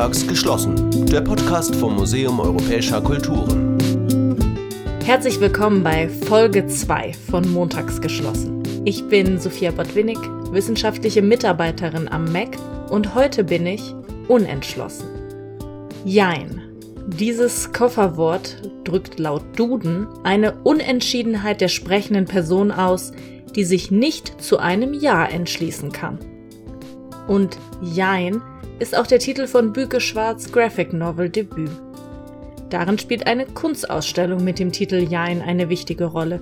Montags geschlossen. Der Podcast vom Museum Europäischer Kulturen. Herzlich willkommen bei Folge 2 von Montags geschlossen. Ich bin Sophia Botwinnig, wissenschaftliche Mitarbeiterin am MEC und heute bin ich unentschlossen. Jein. Dieses Kofferwort drückt laut Duden eine Unentschiedenheit der sprechenden Person aus, die sich nicht zu einem Ja entschließen kann. Und Jein ist auch der Titel von Büke Schwarz Graphic Novel Debüt. Darin spielt eine Kunstausstellung mit dem Titel Jein eine wichtige Rolle,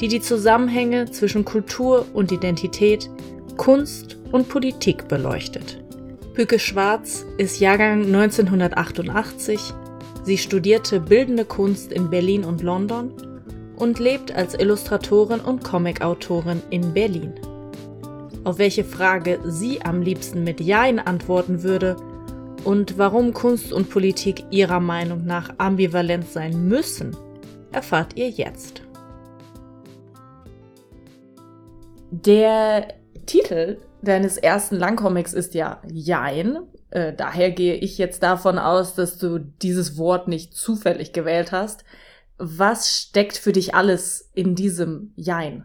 die die Zusammenhänge zwischen Kultur und Identität, Kunst und Politik beleuchtet. Büke Schwarz ist Jahrgang 1988. Sie studierte bildende Kunst in Berlin und London und lebt als Illustratorin und Comicautorin in Berlin. Auf welche Frage sie am liebsten mit Jein antworten würde und warum Kunst und Politik ihrer Meinung nach ambivalent sein müssen, erfahrt ihr jetzt. Der Titel deines ersten Langcomics ist ja Jein. Äh, daher gehe ich jetzt davon aus, dass du dieses Wort nicht zufällig gewählt hast. Was steckt für dich alles in diesem Jein?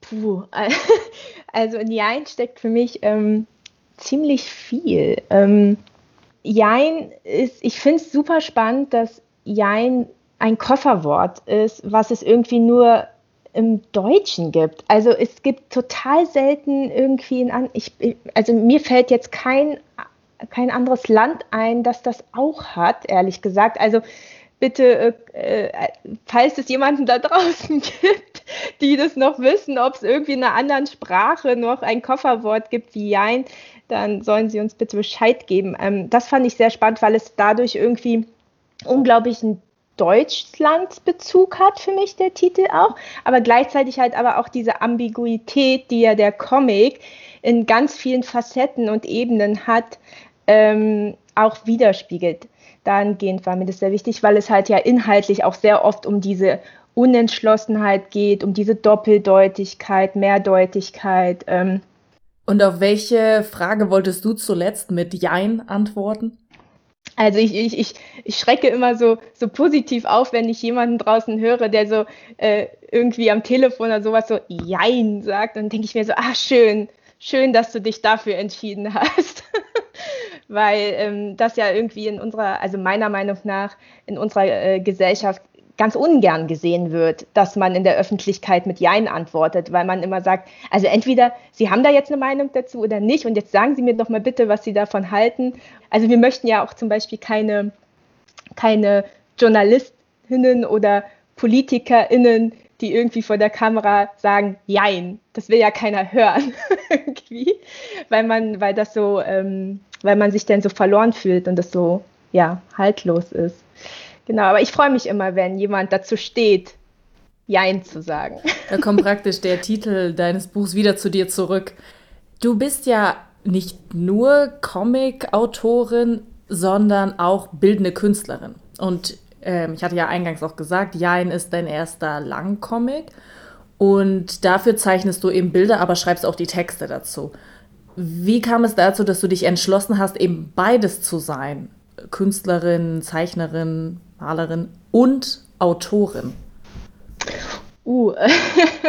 Puh, also in Jein steckt für mich ähm, ziemlich viel. Ähm, Jein ist, ich finde es super spannend, dass Jein ein Kofferwort ist, was es irgendwie nur im Deutschen gibt. Also es gibt total selten irgendwie ein, ich, also mir fällt jetzt kein, kein anderes Land ein, das das auch hat, ehrlich gesagt. Also bitte, äh, äh, falls es jemanden da draußen gibt, die das noch wissen, ob es irgendwie in einer anderen Sprache noch ein Kofferwort gibt wie Jein, dann sollen sie uns bitte Bescheid geben. Ähm, das fand ich sehr spannend, weil es dadurch irgendwie unglaublich einen Deutschlandsbezug hat für mich der Titel auch, aber gleichzeitig halt aber auch diese Ambiguität, die ja der Comic in ganz vielen Facetten und Ebenen hat, ähm, auch widerspiegelt dahingehend war mir das sehr wichtig, weil es halt ja inhaltlich auch sehr oft um diese Unentschlossenheit geht, um diese Doppeldeutigkeit, Mehrdeutigkeit. Ähm. Und auf welche Frage wolltest du zuletzt mit Jein antworten? Also ich, ich, ich, ich schrecke immer so, so positiv auf, wenn ich jemanden draußen höre, der so äh, irgendwie am Telefon oder sowas so Jein sagt. Dann denke ich mir so, ah schön, schön, dass du dich dafür entschieden hast. weil ähm, das ja irgendwie in unserer, also meiner Meinung nach, in unserer äh, Gesellschaft ganz ungern gesehen wird, dass man in der Öffentlichkeit mit Jein antwortet, weil man immer sagt, also entweder Sie haben da jetzt eine Meinung dazu oder nicht und jetzt sagen Sie mir doch mal bitte, was Sie davon halten. Also wir möchten ja auch zum Beispiel keine, keine Journalistinnen oder PolitikerInnen, die irgendwie vor der Kamera sagen, Jein. Das will ja keiner hören irgendwie, weil man, weil das so, ähm, weil man sich dann so verloren fühlt und das so, ja, haltlos ist. Genau, aber ich freue mich immer, wenn jemand dazu steht, Jein zu sagen. Da kommt praktisch der Titel deines Buchs wieder zu dir zurück. Du bist ja nicht nur Comic-Autorin, sondern auch bildende Künstlerin. Und ähm, ich hatte ja eingangs auch gesagt, Jein ist dein erster Langcomic. Und dafür zeichnest du eben Bilder, aber schreibst auch die Texte dazu. Wie kam es dazu, dass du dich entschlossen hast, eben beides zu sein? Künstlerin, Zeichnerin, Malerin und Autorin? Uh,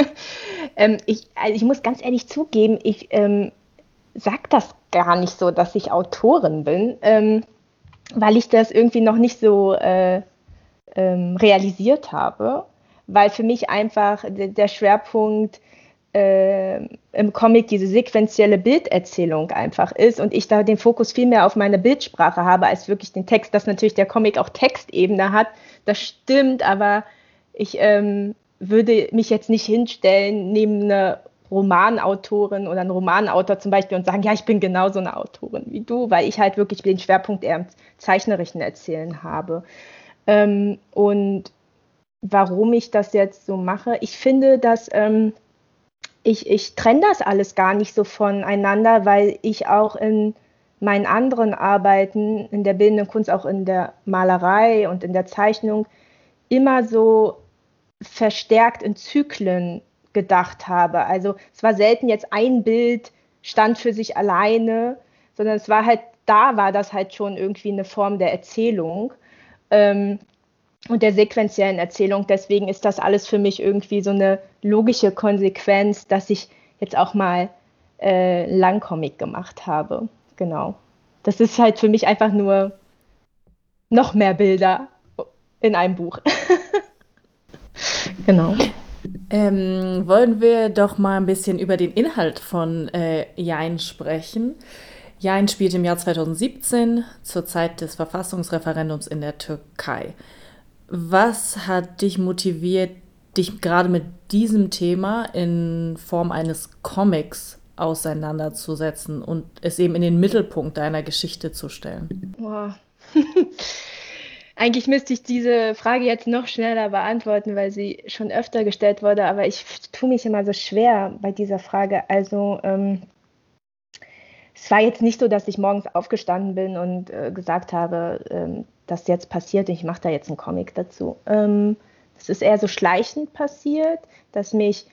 ähm, ich, also ich muss ganz ehrlich zugeben, ich ähm, sag das gar nicht so, dass ich Autorin bin, ähm, weil ich das irgendwie noch nicht so äh, ähm, realisiert habe, weil für mich einfach der Schwerpunkt äh, im Comic diese sequentielle Bilderzählung einfach ist und ich da den Fokus viel mehr auf meine Bildsprache habe als wirklich den Text, dass natürlich der Comic auch Textebene hat, das stimmt, aber ich ähm, würde mich jetzt nicht hinstellen neben einer Romanautorin oder einen Romanautor zum Beispiel und sagen, ja, ich bin genauso eine Autorin wie du, weil ich halt wirklich den Schwerpunkt eher im zeichnerischen Erzählen habe. Ähm, und warum ich das jetzt so mache, ich finde, dass ähm, ich, ich trenne das alles gar nicht so voneinander, weil ich auch in meinen anderen Arbeiten, in der bildenden Kunst, auch in der Malerei und in der Zeichnung, immer so verstärkt in Zyklen gedacht habe. Also es war selten jetzt ein Bild stand für sich alleine, sondern es war halt da war das halt schon irgendwie eine Form der Erzählung ähm, und der sequenziellen Erzählung. Deswegen ist das alles für mich irgendwie so eine logische Konsequenz, dass ich jetzt auch mal äh, Langcomic gemacht habe. Genau. Das ist halt für mich einfach nur noch mehr Bilder in einem Buch. genau. Ähm, wollen wir doch mal ein bisschen über den Inhalt von äh, Jein sprechen. Jein spielt im Jahr 2017 zur Zeit des Verfassungsreferendums in der Türkei. Was hat dich motiviert, dich gerade mit diesem Thema in Form eines Comics auseinanderzusetzen und es eben in den Mittelpunkt deiner Geschichte zu stellen? Boah. Eigentlich müsste ich diese Frage jetzt noch schneller beantworten, weil sie schon öfter gestellt wurde, aber ich tue mich immer so schwer bei dieser Frage. Also ähm, es war jetzt nicht so, dass ich morgens aufgestanden bin und äh, gesagt habe, ähm, dass jetzt passiert, ich mache da jetzt einen Comic dazu. Ähm, es ist eher so schleichend passiert, dass mich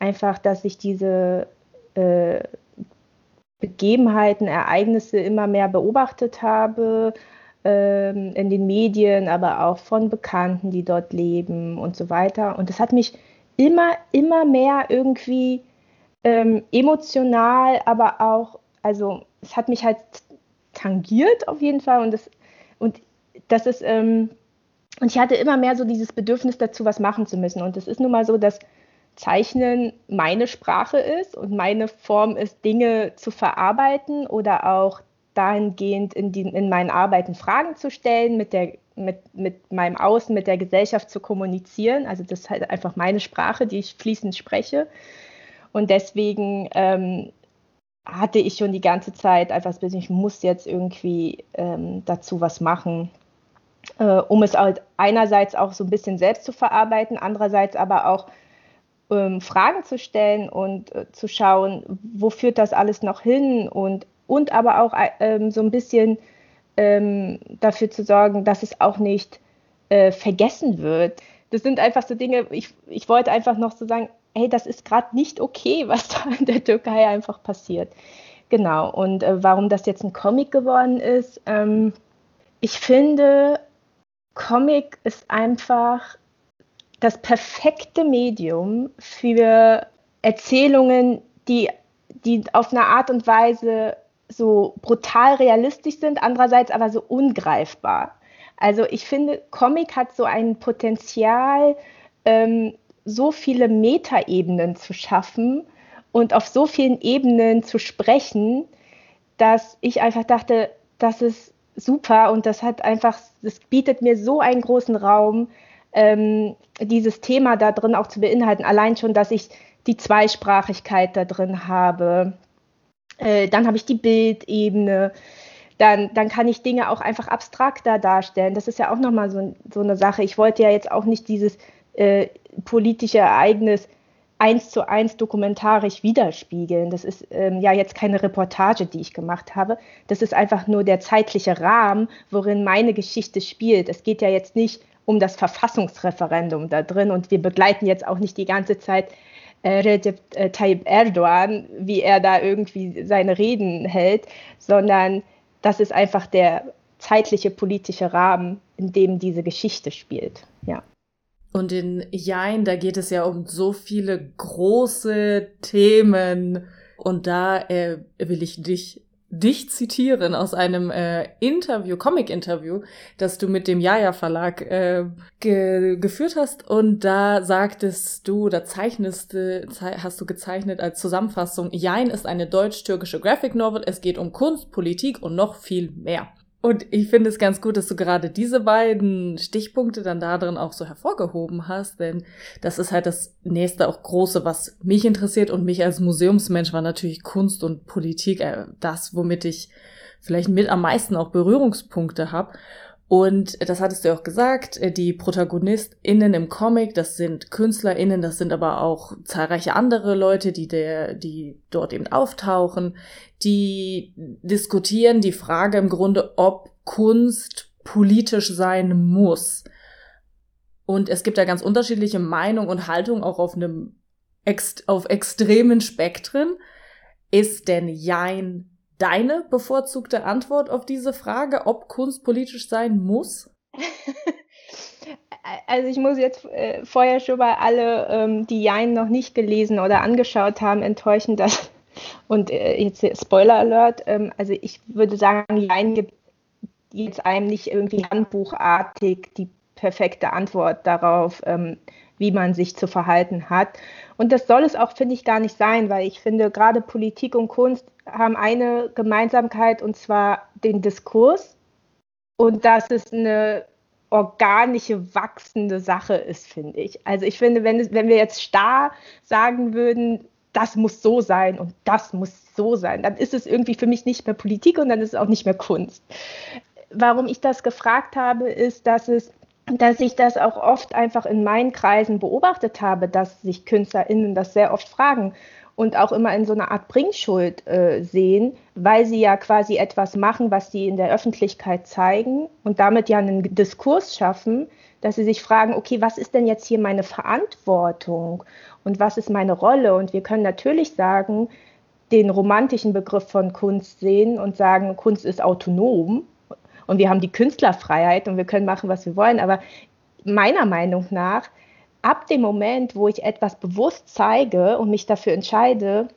einfach, dass ich diese äh, Begebenheiten, Ereignisse immer mehr beobachtet habe, ähm, in den Medien, aber auch von Bekannten, die dort leben und so weiter. Und das hat mich immer, immer mehr irgendwie ähm, emotional, aber auch, also es hat mich halt tangiert auf jeden Fall und das, und das ist, ähm, und ich hatte immer mehr so dieses Bedürfnis dazu, was machen zu müssen. Und es ist nun mal so, dass Zeichnen meine Sprache ist und meine Form ist, Dinge zu verarbeiten oder auch dahingehend in, die, in meinen Arbeiten Fragen zu stellen, mit, der, mit, mit meinem Außen, mit der Gesellschaft zu kommunizieren. Also das ist halt einfach meine Sprache, die ich fließend spreche. Und deswegen ähm, hatte ich schon die ganze Zeit einfach das Bild, ich muss jetzt irgendwie ähm, dazu was machen, äh, um es halt einerseits auch so ein bisschen selbst zu verarbeiten, andererseits aber auch ähm, Fragen zu stellen und äh, zu schauen, wo führt das alles noch hin und und aber auch ähm, so ein bisschen ähm, dafür zu sorgen, dass es auch nicht äh, vergessen wird. Das sind einfach so Dinge, ich, ich wollte einfach noch so sagen, hey, das ist gerade nicht okay, was da in der Türkei einfach passiert. Genau, und äh, warum das jetzt ein Comic geworden ist, ähm, ich finde, Comic ist einfach das perfekte Medium für Erzählungen, die, die auf eine Art und Weise so brutal realistisch sind, andererseits aber so ungreifbar. Also ich finde, Comic hat so ein Potenzial, ähm, so viele Metaebenen zu schaffen und auf so vielen Ebenen zu sprechen, dass ich einfach dachte, das ist super und das hat einfach, das bietet mir so einen großen Raum, ähm, dieses Thema da drin auch zu beinhalten. Allein schon, dass ich die Zweisprachigkeit da drin habe, äh, dann habe ich die Bildebene. Dann, dann kann ich Dinge auch einfach abstrakter darstellen. Das ist ja auch nochmal so, so eine Sache. Ich wollte ja jetzt auch nicht dieses äh, politische Ereignis eins zu eins dokumentarisch widerspiegeln. Das ist ähm, ja jetzt keine Reportage, die ich gemacht habe. Das ist einfach nur der zeitliche Rahmen, worin meine Geschichte spielt. Es geht ja jetzt nicht um das Verfassungsreferendum da drin und wir begleiten jetzt auch nicht die ganze Zeit äh, Recep äh, Tayyip Erdogan, wie er da irgendwie seine Reden hält, sondern das ist einfach der zeitliche politische Rahmen, in dem diese Geschichte spielt. Ja. Und in Jein, da geht es ja um so viele große Themen. Und da äh, will ich dich dich zitieren aus einem äh, Interview, Comic-Interview, das du mit dem Jaja Verlag äh, ge geführt hast. Und da sagtest du, da zeichnest, hast du gezeichnet als Zusammenfassung, Jein ist eine deutsch-türkische Graphic Novel. Es geht um Kunst, Politik und noch viel mehr. Und ich finde es ganz gut, dass du gerade diese beiden Stichpunkte dann da drin auch so hervorgehoben hast, denn das ist halt das nächste auch große, was mich interessiert und mich als Museumsmensch war natürlich Kunst und Politik, äh, das, womit ich vielleicht mit am meisten auch Berührungspunkte habe. Und das hattest du auch gesagt, äh, die ProtagonistInnen im Comic, das sind KünstlerInnen, das sind aber auch zahlreiche andere Leute, die der, die dort eben auftauchen, die diskutieren die Frage im Grunde, ob Kunst politisch sein muss. Und es gibt da ganz unterschiedliche Meinungen und Haltungen auch auf einem, auf extremen Spektren. Ist denn Jein deine bevorzugte Antwort auf diese Frage, ob Kunst politisch sein muss? Also ich muss jetzt äh, vorher schon mal alle, ähm, die Jein noch nicht gelesen oder angeschaut haben, enttäuschen, dass und äh, jetzt Spoiler Alert, ähm, also ich würde sagen, Jein gibt jetzt einem nicht irgendwie handbuchartig die perfekte Antwort darauf, ähm, wie man sich zu verhalten hat. Und das soll es auch, finde ich, gar nicht sein, weil ich finde, gerade Politik und Kunst haben eine Gemeinsamkeit und zwar den Diskurs und dass es eine organische, wachsende Sache ist, finde ich. Also ich finde, wenn, wenn wir jetzt starr sagen würden, das muss so sein und das muss so sein, dann ist es irgendwie für mich nicht mehr Politik und dann ist es auch nicht mehr Kunst. Warum ich das gefragt habe, ist, dass es dass ich das auch oft einfach in meinen Kreisen beobachtet habe, dass sich KünstlerInnen das sehr oft fragen und auch immer in so einer Art Bringschuld äh, sehen, weil sie ja quasi etwas machen, was sie in der Öffentlichkeit zeigen und damit ja einen Diskurs schaffen, dass sie sich fragen, okay, was ist denn jetzt hier meine Verantwortung und was ist meine Rolle? Und wir können natürlich sagen, den romantischen Begriff von Kunst sehen und sagen, Kunst ist autonom und wir haben die Künstlerfreiheit und wir können machen, was wir wollen. Aber meiner Meinung nach, ab dem Moment, wo ich etwas bewusst zeige und mich dafür entscheide,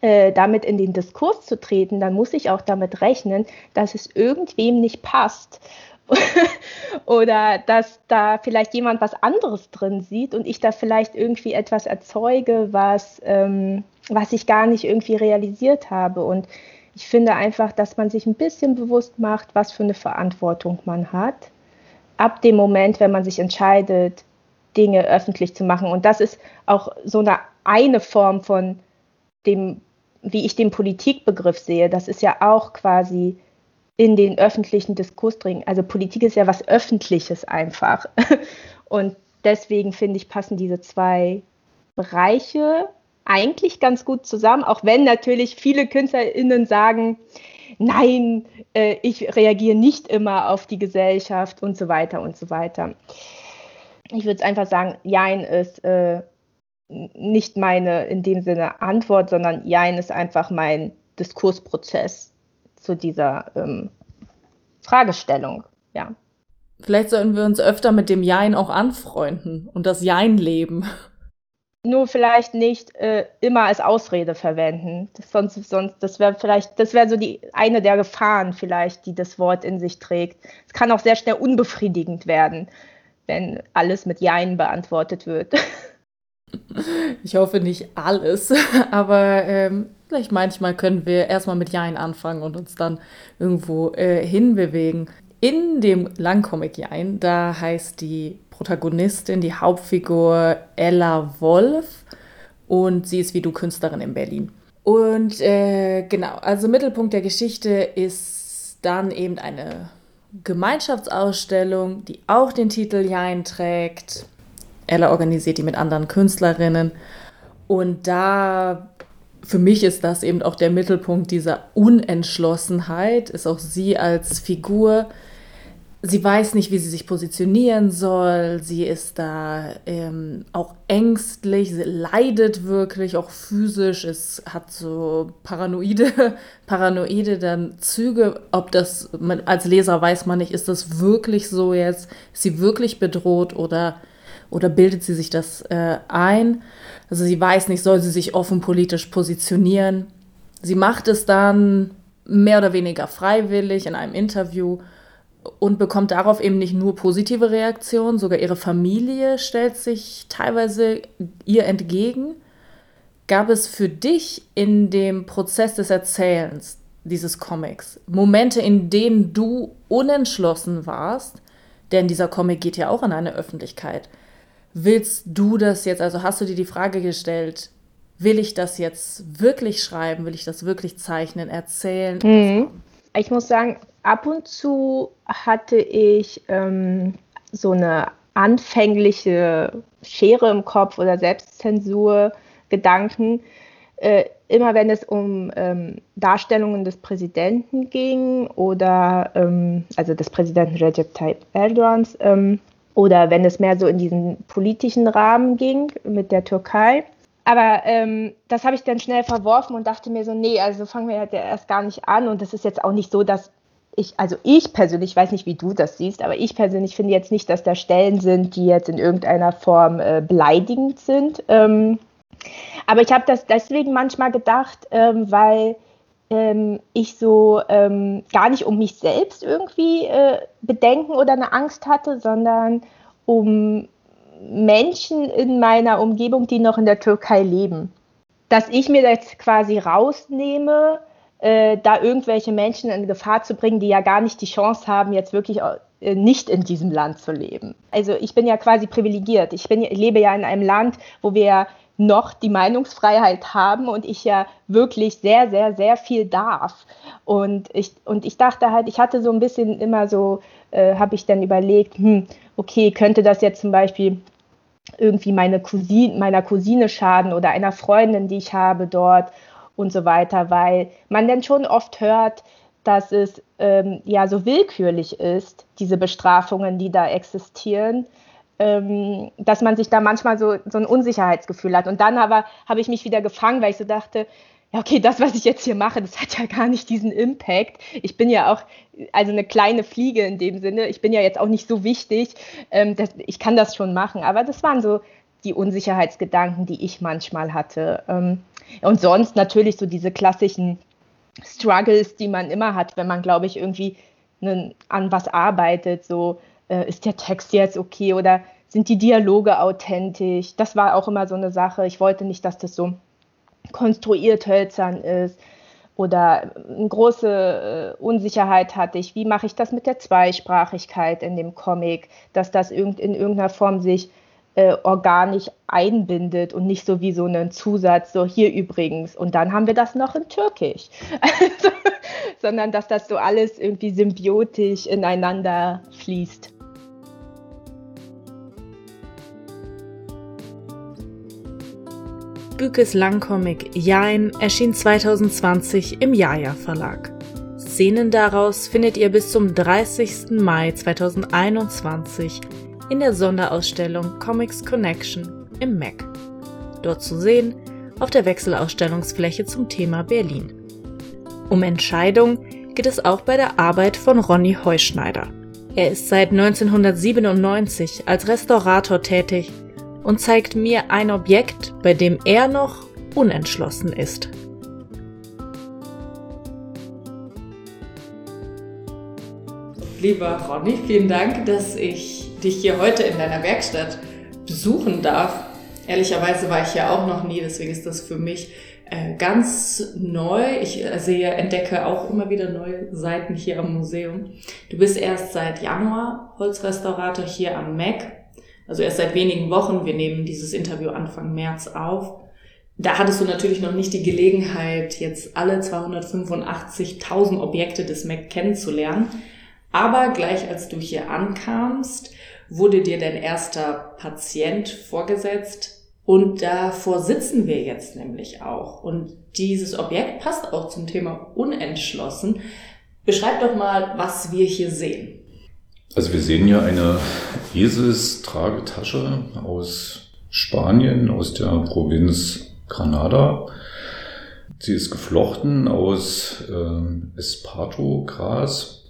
äh, damit in den Diskurs zu treten, dann muss ich auch damit rechnen, dass es irgendwem nicht passt. oder dass da vielleicht jemand was anderes drin sieht und ich da vielleicht irgendwie etwas erzeuge, was, ähm, was ich gar nicht irgendwie realisiert habe. Und ich finde einfach, dass man sich ein bisschen bewusst macht, was für eine Verantwortung man hat. Ab dem Moment, wenn man sich entscheidet, Dinge öffentlich zu machen. Und das ist auch so eine, eine Form von dem, wie ich den Politikbegriff sehe. Das ist ja auch quasi in den öffentlichen Diskurs dringen. Also Politik ist ja was Öffentliches einfach. Und deswegen finde ich, passen diese zwei Bereiche eigentlich ganz gut zusammen, auch wenn natürlich viele KünstlerInnen sagen, nein, äh, ich reagiere nicht immer auf die Gesellschaft und so weiter und so weiter. Ich würde einfach sagen, Jein ist äh, nicht meine in dem Sinne Antwort, sondern Jein ist einfach mein Diskursprozess zu dieser ähm, Fragestellung. Ja. Vielleicht sollten wir uns öfter mit dem Jein auch anfreunden und das Jein leben nur vielleicht nicht äh, immer als Ausrede verwenden. Das, sonst, sonst, das wäre vielleicht, das wäre so die eine der Gefahren vielleicht, die das Wort in sich trägt. Es kann auch sehr schnell unbefriedigend werden, wenn alles mit Jein beantwortet wird. Ich hoffe nicht alles, aber ähm, vielleicht manchmal können wir erstmal mit Jein anfangen und uns dann irgendwo äh, hinbewegen. In dem Langcomic Jein, da heißt die Protagonistin, die Hauptfigur Ella Wolf und sie ist wie du Künstlerin in Berlin. Und äh, genau, also Mittelpunkt der Geschichte ist dann eben eine Gemeinschaftsausstellung, die auch den Titel Jein trägt. Ella organisiert die mit anderen Künstlerinnen. Und da, für mich ist das eben auch der Mittelpunkt dieser Unentschlossenheit, ist auch sie als Figur sie weiß nicht, wie sie sich positionieren soll. Sie ist da ähm, auch ängstlich, sie leidet wirklich, auch physisch. Es hat so paranoide, paranoide dann Züge. Ob das, man, als Leser weiß man nicht, ist das wirklich so jetzt? Ist sie wirklich bedroht oder, oder bildet sie sich das äh, ein? Also sie weiß nicht, soll sie sich offen politisch positionieren? Sie macht es dann mehr oder weniger freiwillig in einem Interview und bekommt darauf eben nicht nur positive Reaktionen, sogar ihre Familie stellt sich teilweise ihr entgegen. Gab es für dich in dem Prozess des Erzählens dieses Comics Momente, in denen du unentschlossen warst? Denn dieser Comic geht ja auch an eine Öffentlichkeit. Willst du das jetzt, also hast du dir die Frage gestellt, will ich das jetzt wirklich schreiben, will ich das wirklich zeichnen, erzählen? Mhm. Ich muss sagen, ab und zu hatte ich ähm, so eine anfängliche Schere im Kopf oder Selbstzensur, Gedanken. Äh, immer wenn es um ähm, Darstellungen des Präsidenten ging oder ähm, also des Präsidenten Recep Tayyip Erdogans ähm, oder wenn es mehr so in diesen politischen Rahmen ging mit der Türkei. aber ähm, das habe ich dann schnell verworfen und dachte mir so, nee, also fangen wir ja erst gar nicht an. Und es ist jetzt auch nicht so, dass ich, also ich persönlich, ich weiß nicht, wie du das siehst, aber ich persönlich finde jetzt nicht, dass da Stellen sind, die jetzt in irgendeiner Form äh, beleidigend sind. Ähm, aber ich habe das deswegen manchmal gedacht, ähm, weil ähm, ich so ähm, gar nicht um mich selbst irgendwie äh, Bedenken oder eine Angst hatte, sondern um Menschen in meiner Umgebung, die noch in der Türkei leben. Dass ich mir jetzt quasi rausnehme, äh, da irgendwelche Menschen in Gefahr zu bringen, die ja gar nicht die Chance haben, jetzt wirklich äh, nicht in diesem Land zu leben. Also ich bin ja quasi privilegiert. Ich, bin, lebe ja in einem Land, wo wir noch die Meinungsfreiheit haben und ich ja wirklich sehr, sehr, sehr viel darf. Und ich, und ich dachte halt, ich hatte so ein bisschen immer so, äh, habe ich dann überlegt, hm, okay, könnte das jetzt zum Beispiel irgendwie meine Cousine, meiner Cousine schaden oder einer Freundin, die ich habe dort und so weiter, weil man dann schon oft hört, dass es ähm, ja so willkürlich ist, diese Bestrafungen, die da existieren, ähm, dass man sich da manchmal so, so ein Unsicherheitsgefühl hat. Und dann aber habe ich mich wieder gefangen, weil ich so dachte, ja, okay, das, was ich jetzt hier mache, das hat ja gar nicht diesen Impact. Ich bin ja auch, also eine kleine Fliege in dem Sinne, ich bin ja jetzt auch nicht so wichtig, ähm, dass, ich kann das schon machen. Aber das waren so die Unsicherheitsgedanken, die ich manchmal hatte. Und sonst natürlich so diese klassischen Struggles, die man immer hat, wenn man, glaube ich, irgendwie ne, an was arbeitet. So, äh, ist der Text jetzt okay oder sind die Dialoge authentisch? Das war auch immer so eine Sache. Ich wollte nicht, dass das so konstruiert hölzern ist oder eine große äh, Unsicherheit hatte ich, wie mache ich das mit der Zweisprachigkeit in dem Comic, dass das in irgendeiner Form sich äh, organisch einbindet und nicht so wie so einen Zusatz, so hier übrigens und dann haben wir das noch in Türkisch, also, sondern dass das so alles irgendwie symbiotisch ineinander fließt. Bükes Langcomic Jain erschien 2020 im Jaja Verlag. Szenen daraus findet ihr bis zum 30. Mai 2021 in der Sonderausstellung Comics Connection im MAC. Dort zu sehen auf der Wechselausstellungsfläche zum Thema Berlin. Um Entscheidung geht es auch bei der Arbeit von Ronny Heuschneider. Er ist seit 1997 als Restaurator tätig und zeigt mir ein Objekt, bei dem er noch unentschlossen ist. Lieber Ronny, vielen Dank, dass ich dich hier heute in deiner Werkstatt besuchen darf. Ehrlicherweise war ich ja auch noch nie, deswegen ist das für mich äh, ganz neu. Ich äh, sehe, entdecke auch immer wieder neue Seiten hier am Museum. Du bist erst seit Januar Holzrestaurator hier am MEC also erst seit wenigen Wochen, wir nehmen dieses Interview Anfang März auf. Da hattest du natürlich noch nicht die Gelegenheit, jetzt alle 285.000 Objekte des Mac kennenzulernen. Aber gleich als du hier ankamst, wurde dir dein erster Patient vorgesetzt und davor sitzen wir jetzt nämlich auch. Und dieses Objekt passt auch zum Thema unentschlossen. Beschreib doch mal, was wir hier sehen. Also wir sehen hier eine Eselstragetasche aus Spanien, aus der Provinz Granada. Sie ist geflochten aus äh, Esparto-Gras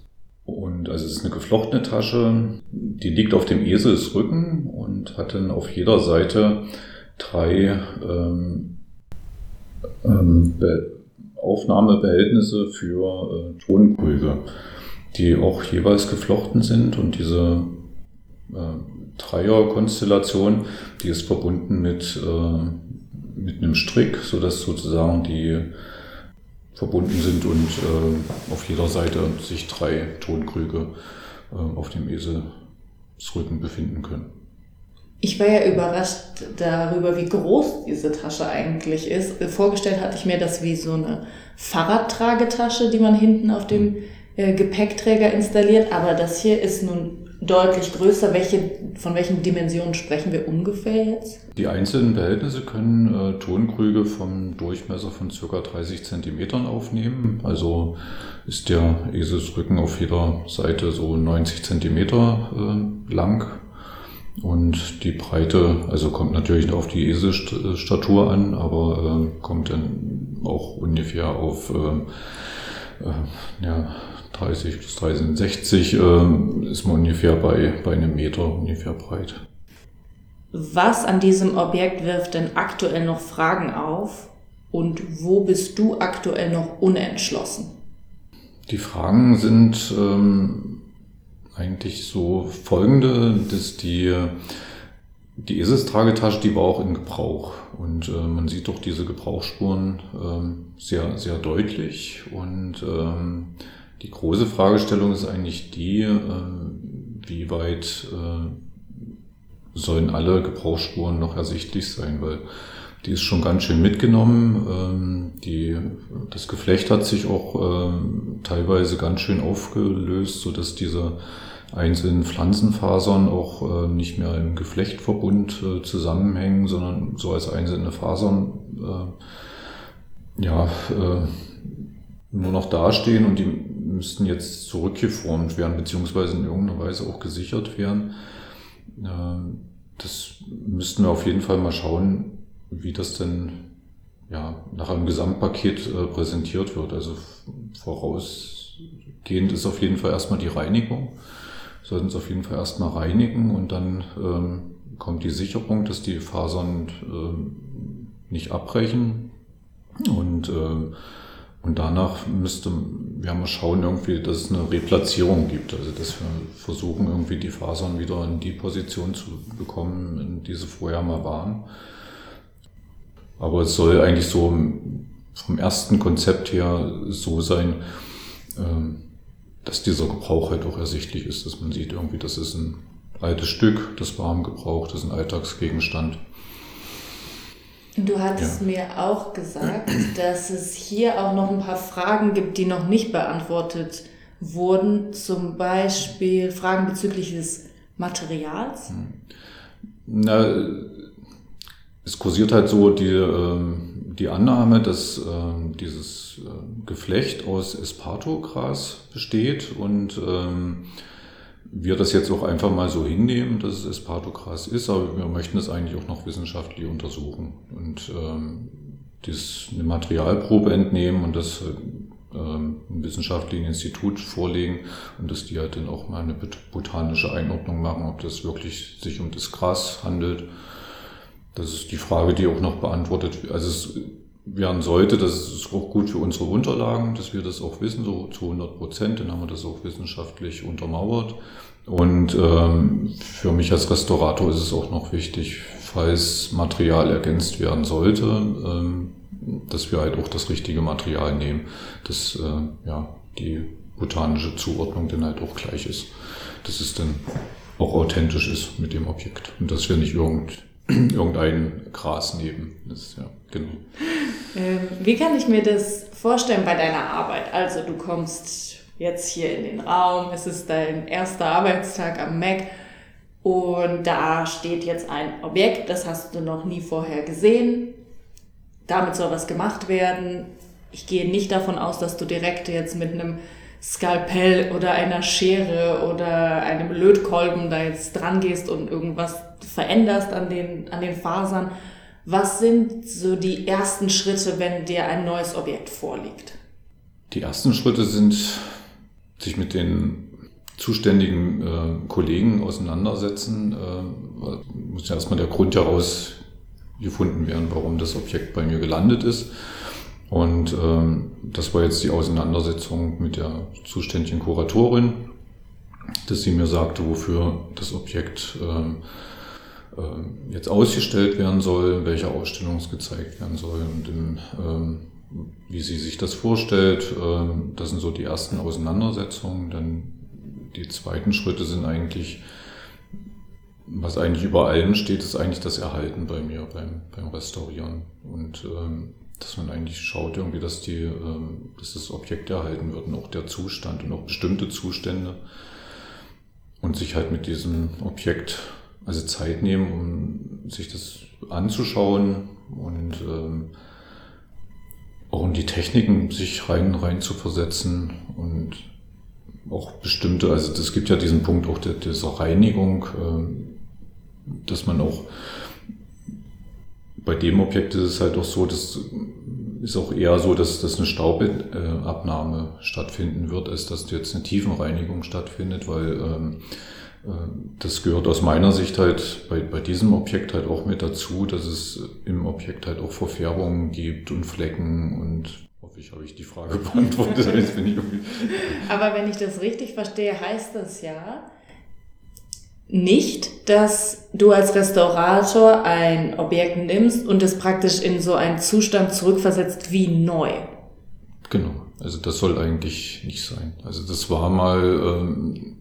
und also es ist eine geflochtene Tasche, die liegt auf dem Eselsrücken und hat dann auf jeder Seite drei ähm, ähm, Aufnahmebehältnisse für äh, Tonpulver die auch jeweils geflochten sind. Und diese äh, Dreierkonstellation, die ist verbunden mit, äh, mit einem Strick, sodass sozusagen die verbunden sind und äh, auf jeder Seite sich drei Tonkrüge äh, auf dem Eselsrücken befinden können. Ich war ja überrascht darüber, wie groß diese Tasche eigentlich ist. Vorgestellt hatte ich mir das wie so eine Fahrradtragetasche, die man hinten auf dem äh, Gepäckträger installiert, aber das hier ist nun deutlich größer. Welche, von welchen Dimensionen sprechen wir ungefähr jetzt? Die einzelnen Behältnisse können äh, Tonkrüge vom Durchmesser von ca. 30 cm aufnehmen. Also ist der Eselsrücken auf jeder Seite so 90 cm äh, lang. Und die Breite, also kommt natürlich auf die Eselstatur an, aber äh, kommt dann auch ungefähr auf äh, äh, ja, 30 bis 30, 60 äh, ist man ungefähr bei, bei einem Meter ungefähr breit. Was an diesem Objekt wirft denn aktuell noch Fragen auf und wo bist du aktuell noch unentschlossen? Die Fragen sind ähm, eigentlich so folgende, dass die, die Eselstragetasche, die war auch in Gebrauch und äh, man sieht doch diese Gebrauchsspuren äh, sehr, sehr deutlich und ähm, die große Fragestellung ist eigentlich die, äh, wie weit äh, sollen alle Gebrauchsspuren noch ersichtlich sein, weil die ist schon ganz schön mitgenommen. Ähm, die, das Geflecht hat sich auch ähm, teilweise ganz schön aufgelöst, so dass diese einzelnen Pflanzenfasern auch äh, nicht mehr im Geflechtverbund äh, zusammenhängen, sondern so als einzelne Fasern ja, nur noch dastehen und die müssten jetzt zurückgeformt werden, beziehungsweise in irgendeiner Weise auch gesichert werden. Das müssten wir auf jeden Fall mal schauen, wie das denn ja, nach einem Gesamtpaket äh, präsentiert wird. Also vorausgehend ist auf jeden Fall erstmal die Reinigung. Wir sollten es auf jeden Fall erstmal reinigen und dann ähm, kommt die Sicherung, dass die Fasern äh, nicht abbrechen. Und, äh, und danach müsste wir mal schauen, irgendwie, dass es eine Replatzierung gibt. Also dass wir versuchen, irgendwie die Fasern wieder in die Position zu bekommen, in die sie vorher mal waren. Aber es soll eigentlich so vom ersten Konzept her so sein, ähm, dass dieser Gebrauch halt auch ersichtlich ist, dass man sieht irgendwie, das ist ein altes Stück, das warm gebraucht, das ist ein Alltagsgegenstand. Du hattest ja. mir auch gesagt, dass es hier auch noch ein paar Fragen gibt, die noch nicht beantwortet wurden. Zum Beispiel Fragen bezüglich des Materials. Hm. Na, es kursiert halt so die, ähm, die Annahme, dass ähm, dieses äh, Geflecht aus Espartogras besteht und ähm, wir das jetzt auch einfach mal so hinnehmen, dass es Espartogras ist, aber wir möchten es eigentlich auch noch wissenschaftlich untersuchen und ähm, dies eine Materialprobe entnehmen und das äh, einem wissenschaftlichen Institut vorlegen und dass die halt dann auch mal eine botanische Einordnung machen, ob das wirklich sich um das Gras handelt. Das ist die Frage, die auch noch beantwortet also es werden sollte. Das ist auch gut für unsere Unterlagen, dass wir das auch wissen, so zu 100 Prozent. Dann haben wir das auch wissenschaftlich untermauert. Und ähm, für mich als Restaurator ist es auch noch wichtig, falls Material ergänzt werden sollte, ähm, dass wir halt auch das richtige Material nehmen, dass äh, ja, die botanische Zuordnung dann halt auch gleich ist. Dass es dann auch authentisch ist mit dem Objekt und dass wir nicht irgend irgendein Gras neben. Das, ja, genau. Ähm, wie kann ich mir das vorstellen bei deiner Arbeit? Also du kommst jetzt hier in den Raum, es ist dein erster Arbeitstag am Mac und da steht jetzt ein Objekt, das hast du noch nie vorher gesehen. Damit soll was gemacht werden. Ich gehe nicht davon aus, dass du direkt jetzt mit einem Skalpell oder einer Schere oder einem Lötkolben da jetzt dran gehst und irgendwas veränderst an den, an den Fasern. Was sind so die ersten Schritte, wenn dir ein neues Objekt vorliegt? Die ersten Schritte sind, sich mit den zuständigen äh, Kollegen auseinandersetzen. Äh, muss ja erstmal der Grund herausgefunden werden, warum das Objekt bei mir gelandet ist. Und ähm, das war jetzt die Auseinandersetzung mit der zuständigen Kuratorin, dass sie mir sagte, wofür das Objekt ähm, äh, jetzt ausgestellt werden soll, welche Ausstellung es gezeigt werden soll und im, ähm, wie sie sich das vorstellt. Ähm, das sind so die ersten Auseinandersetzungen. Dann die zweiten Schritte sind eigentlich, was eigentlich über allem steht, ist eigentlich das Erhalten bei mir beim, beim Restaurieren. Und ähm, dass man eigentlich schaut, irgendwie, dass, die, ähm, dass das Objekt erhalten wird und auch der Zustand und auch bestimmte Zustände und sich halt mit diesem Objekt also Zeit nehmen, um sich das anzuschauen und ähm, auch um die Techniken sich rein, rein zu versetzen und auch bestimmte, also es gibt ja diesen Punkt auch der, dieser Reinigung, ähm, dass man auch bei dem Objekt ist es halt auch so, dass ist auch eher so, dass, dass eine Staubabnahme stattfinden wird, als dass jetzt eine Tiefenreinigung stattfindet, weil ähm, äh, das gehört aus meiner Sicht halt bei, bei diesem Objekt halt auch mit dazu, dass es im Objekt halt auch Verfärbungen gibt und Flecken und hoffe ich, habe ich die Frage beantwortet. Aber wenn ich das richtig verstehe, heißt das ja, nicht, dass du als Restaurator ein Objekt nimmst und es praktisch in so einen Zustand zurückversetzt wie neu. Genau, also das soll eigentlich nicht sein. Also das war mal ähm,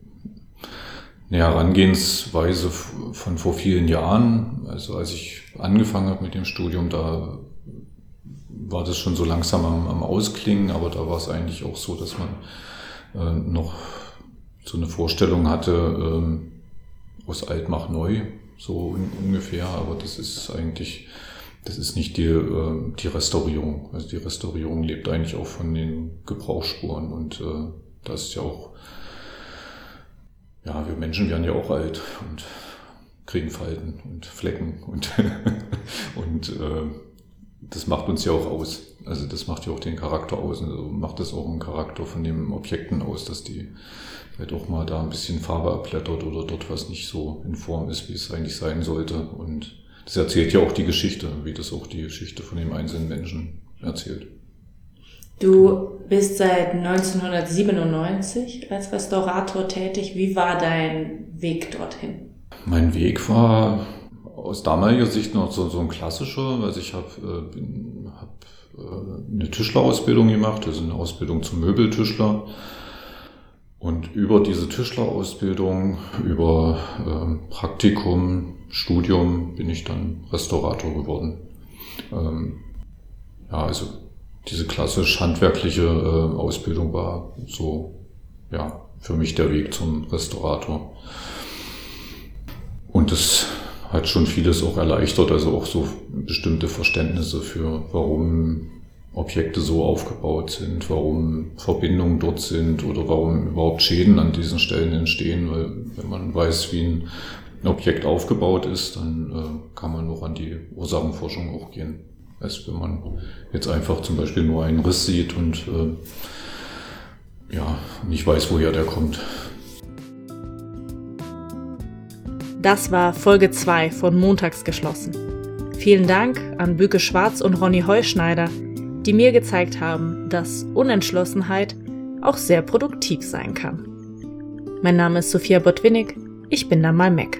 eine Herangehensweise von vor vielen Jahren. Also als ich angefangen habe mit dem Studium, da war das schon so langsam am, am Ausklingen, aber da war es eigentlich auch so, dass man äh, noch so eine Vorstellung hatte, ähm, aus alt mach neu, so un ungefähr, aber das ist eigentlich, das ist nicht die, äh, die Restaurierung. Also die Restaurierung lebt eigentlich auch von den Gebrauchsspuren und äh, da ist ja auch, ja, wir Menschen werden ja auch alt und kriegen Falten und Flecken und, und äh, das macht uns ja auch aus. Also das macht ja auch den Charakter aus. Also macht das auch einen Charakter von den Objekten aus, dass die vielleicht auch mal da ein bisschen Farbe abblättert oder dort was nicht so in Form ist, wie es eigentlich sein sollte. Und das erzählt ja auch die Geschichte, wie das auch die Geschichte von dem einzelnen Menschen erzählt. Du bist seit 1997 als Restaurator tätig. Wie war dein Weg dorthin? Mein Weg war aus damaliger Sicht noch so, so ein klassischer. Also ich habe äh, hab, äh, eine Tischlerausbildung gemacht, also eine Ausbildung zum Möbeltischler und über diese Tischlerausbildung, über ähm, Praktikum, Studium bin ich dann Restaurator geworden. Ähm, ja, also diese klassisch handwerkliche äh, Ausbildung war so, ja, für mich der Weg zum Restaurator. Und das hat schon vieles auch erleichtert, also auch so bestimmte Verständnisse für, warum Objekte so aufgebaut sind, warum Verbindungen dort sind oder warum überhaupt Schäden an diesen Stellen entstehen. Weil wenn man weiß, wie ein Objekt aufgebaut ist, dann äh, kann man noch an die Ursachenforschung auch gehen. Als wenn man jetzt einfach zum Beispiel nur einen Riss sieht und äh, ja, nicht weiß, woher der kommt. Das war Folge 2 von Montags geschlossen. Vielen Dank an Büke Schwarz und Ronny Heuschneider, die mir gezeigt haben, dass Unentschlossenheit auch sehr produktiv sein kann. Mein Name ist Sophia Botwinnig, ich bin dann mal Mac.